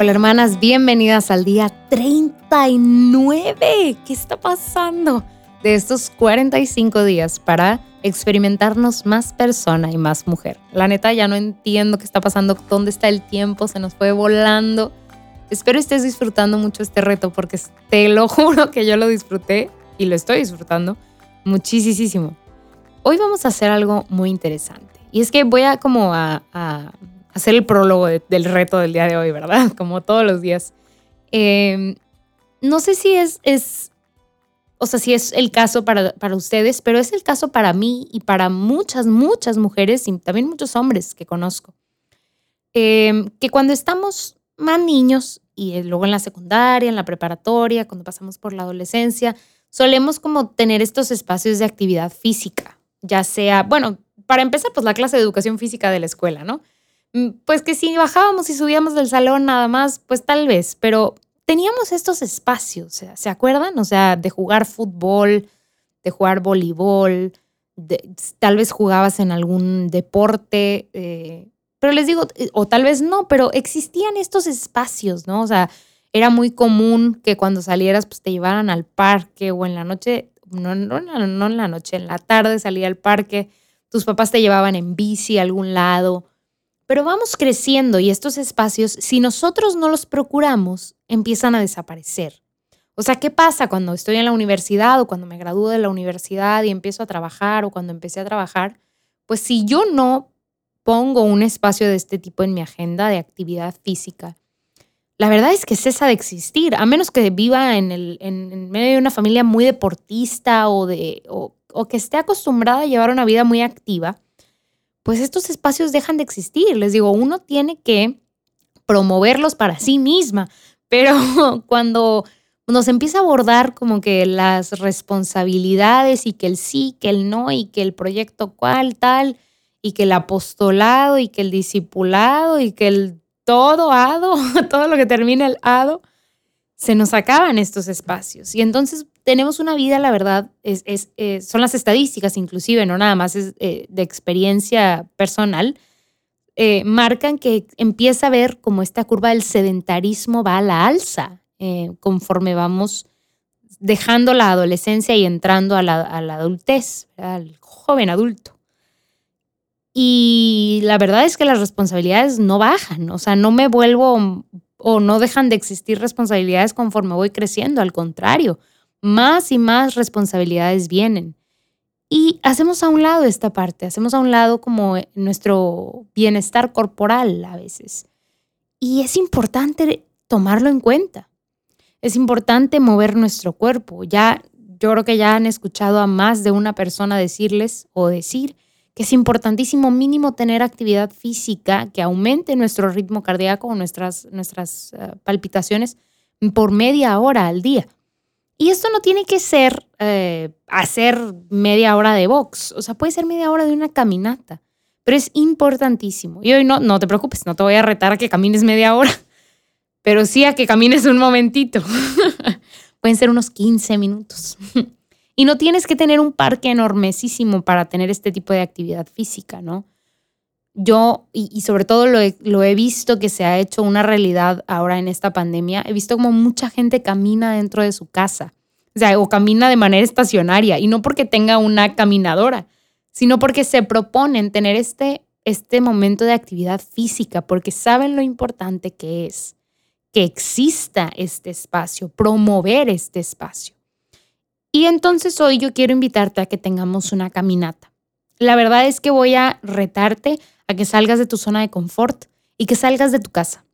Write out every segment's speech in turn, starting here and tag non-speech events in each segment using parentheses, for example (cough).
Hola hermanas, bienvenidas al día 39. ¿Qué está pasando? De estos 45 días para experimentarnos más persona y más mujer. La neta ya no entiendo qué está pasando, dónde está el tiempo, se nos fue volando. Espero estés disfrutando mucho este reto porque te lo (laughs) juro que yo lo disfruté y lo estoy disfrutando muchísimo. Hoy vamos a hacer algo muy interesante y es que voy a como a hacer el prólogo del reto del día de hoy, ¿verdad? (laughs) Como todos los días. Em, no sé si es, es, o sea, si es el caso para, para ustedes, pero es el caso para mí y para muchas, muchas mujeres y también muchos hombres que conozco. Em, que cuando estamos más niños y luego en la secundaria, en la preparatoria, cuando pasamos por la adolescencia, solemos como tener estos espacios de actividad física, ya sea, bueno, para empezar, pues la clase de educación física de la escuela, ¿no? Mm, pues que si bajábamos y subíamos del salón nada más, pues tal vez, pero teníamos estos espacios, ¿se acuerdan? O sea, de jugar fútbol, de jugar voleibol, tal vez jugabas en algún deporte, eh, pero les digo, eh, o tal vez no, pero existían estos espacios, ¿no? O sea, era muy común que cuando salieras, pues te llevaran al parque o en la noche, no, no, no en la noche, en la tarde salía al parque, tus papás te llevaban en bici a algún lado pero vamos creciendo y estos espacios, si nosotros no los procuramos, empiezan a desaparecer. O sea, ¿qué pasa cuando estoy en la universidad o cuando me gradúo de la universidad y empiezo a trabajar o cuando empecé a trabajar? Pues si yo no pongo un espacio de este tipo en mi agenda de actividad física, la verdad es que cesa de existir, a menos que viva en, el, medio de una familia muy deportista o, de, que esté acostumbrada a llevar una vida muy activa pues estos espacios dejan de existir. Les digo, uno tiene que promoverlos para sí misma, pero (laughs) cuando nos empieza a abordar como que las responsabilidades y que el sí, que el no y que el proyecto cual, tal, y que el apostolado y que el discipulado y que el todo hado, (laughs) todo lo que termina el hado, se nos acaban estos espacios. Y entonces tenemos una vida, la verdad, eh, son las estadísticas inclusive, no nada más es eh, de experiencia personal, eh, marcan que empieza a ver como esta curva del sedentarismo va a la alza conforme vamos dejando la adolescencia y entrando a la, a la adultez, al joven adulto. Y la verdad es que las responsabilidades no bajan, o sea, no me vuelvo o no dejan de existir responsabilidades conforme voy creciendo, al contrario, más y más responsabilidades vienen. Y hacemos a un lado esta parte, hacemos a un lado como nuestro bienestar corporal a veces. Y es importante tomarlo en cuenta. Es importante mover nuestro cuerpo. Ya yo creo que ya han escuchado a más de una persona decirles o decir que es importantísimo mínimo tener actividad física que aumente nuestro ritmo cardíaco o nuestras, nuestras eh, palpitaciones por media hora al día. Y esto no tiene que ser eh, hacer media hora de box, o sea, puede ser media hora de una caminata, pero es importantísimo. Y hoy no, no te preocupes, no te voy a retar a que camines media hora, pero sí a que camines un momentito. (laughs) Pueden ser unos 15 minutos. (laughs) y no tienes que tener un parque enormesísimo para tener este tipo de actividad física, ¿no? Yo, y, sobre todo lo he visto que se ha hecho una realidad ahora en esta pandemia, he visto como mucha gente camina dentro de su casa o o camina de manera estacionaria y no porque tenga una caminadora, sino porque se proponen tener este, este momento de actividad física, porque saben lo importante que es que exista este espacio, promover este espacio. Y entonces hoy yo quiero invitarte a que tengamos una caminata. La verdad es que voy a retarte a que salgas de tu zona de confort y que salgas de tu casa.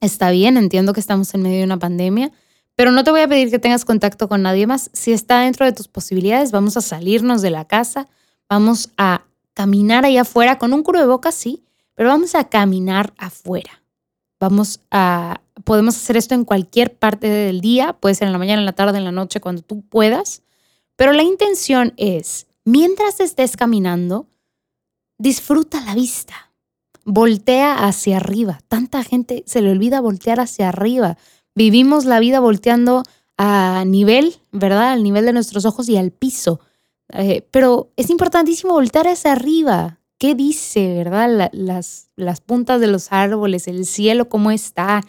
Está bien, entiendo que estamos en medio de una pandemia, pero no te voy a pedir que tengas contacto con nadie más. Si está dentro de tus posibilidades, vamos a salirnos de la casa, vamos a caminar ahí afuera con un boca, sí, pero vamos a caminar afuera. Vamos a, podemos hacer esto en cualquier parte del día, puede ser en la mañana, en la tarde, en la noche, cuando tú puedas, pero la intención es, mientras estés caminando, disfruta la vista, voltea hacia arriba. Tanta gente se le olvida voltear hacia arriba Vivimos la vida volteando a nivel, ¿verdad? Al nivel de nuestros ojos y al piso. Eh, pero es importantísimo voltear hacia arriba. ¿Qué dice, verdad? las, las puntas de los árboles, el cielo, cómo está.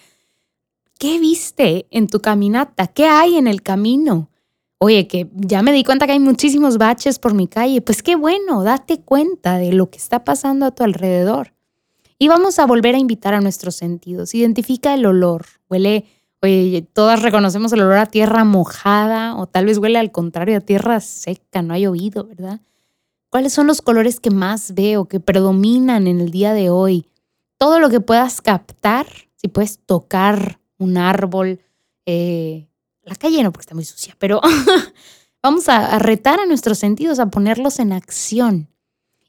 ¿Qué viste en tu caminata? ¿Qué hay en el camino? Oye, que ya me di cuenta que hay muchísimos baches por mi calle. Pues qué bueno, date cuenta de lo que está pasando a tu alrededor. Y vamos a volver a invitar a nuestros sentidos. Identifica el olor. Huele, oye, todas reconocemos el olor a tierra mojada o tal vez huele al contrario a tierra seca, no ha llovido, ¿verdad? ¿Cuáles son los colores que más veo, que predominan en el día de hoy? Todo lo que puedas captar, si puedes tocar un árbol, eh, la calle no porque está muy sucia, pero (laughs) vamos a, retar a nuestros sentidos, a ponerlos en acción.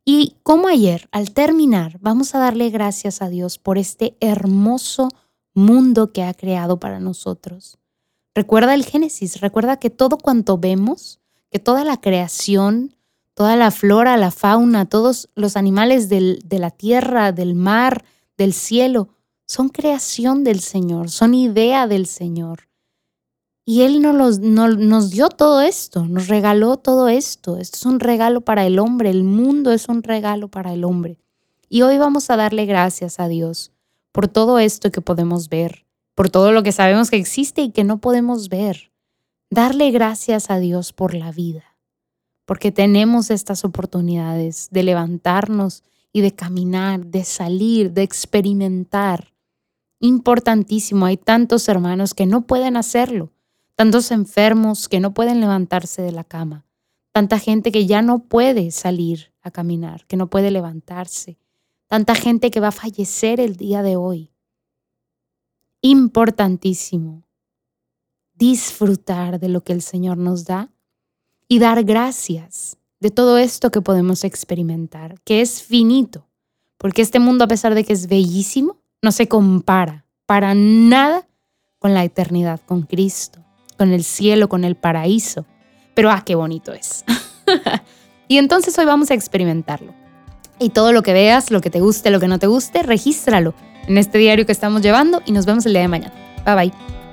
Y como ayer, al terminar, vamos a darle gracias a Dios por este hermoso mundo que ha creado para nosotros. Recuerda el Génesis, recuerda que todo cuanto vemos, que toda la creación, toda la flora, la fauna, todos los animales de la tierra, del mar, del cielo, son creación del Señor, son idea del Señor. Y Él nos, nos, dio todo esto, nos regaló todo esto. Esto es un regalo para el hombre, el mundo es un regalo para el hombre. Y hoy vamos a darle gracias a Dios por todo esto que podemos ver, por todo lo que sabemos que existe y que no podemos ver. Darle gracias a Dios por la vida, porque tenemos estas oportunidades de levantarnos y de caminar, de salir, de experimentar. Importantísimo, hay tantos hermanos que no pueden hacerlo tantos enfermos que no pueden levantarse de la cama, tanta gente que ya no puede salir a caminar, que no puede levantarse, tanta gente que va a fallecer el día de hoy. Importantísimo disfrutar de lo que el Señor nos da y dar gracias de todo esto que podemos experimentar, que es finito, porque este mundo a pesar de que es bellísimo, no se compara para nada con la eternidad, con Cristo con el cielo, con el paraíso. Pero ah, qué bonito es. (laughs) y entonces hoy vamos a experimentarlo. Y todo lo que veas, lo que te guste, lo que no te guste, regístralo en este diario que estamos llevando y nos vemos el día de mañana. Bye bye.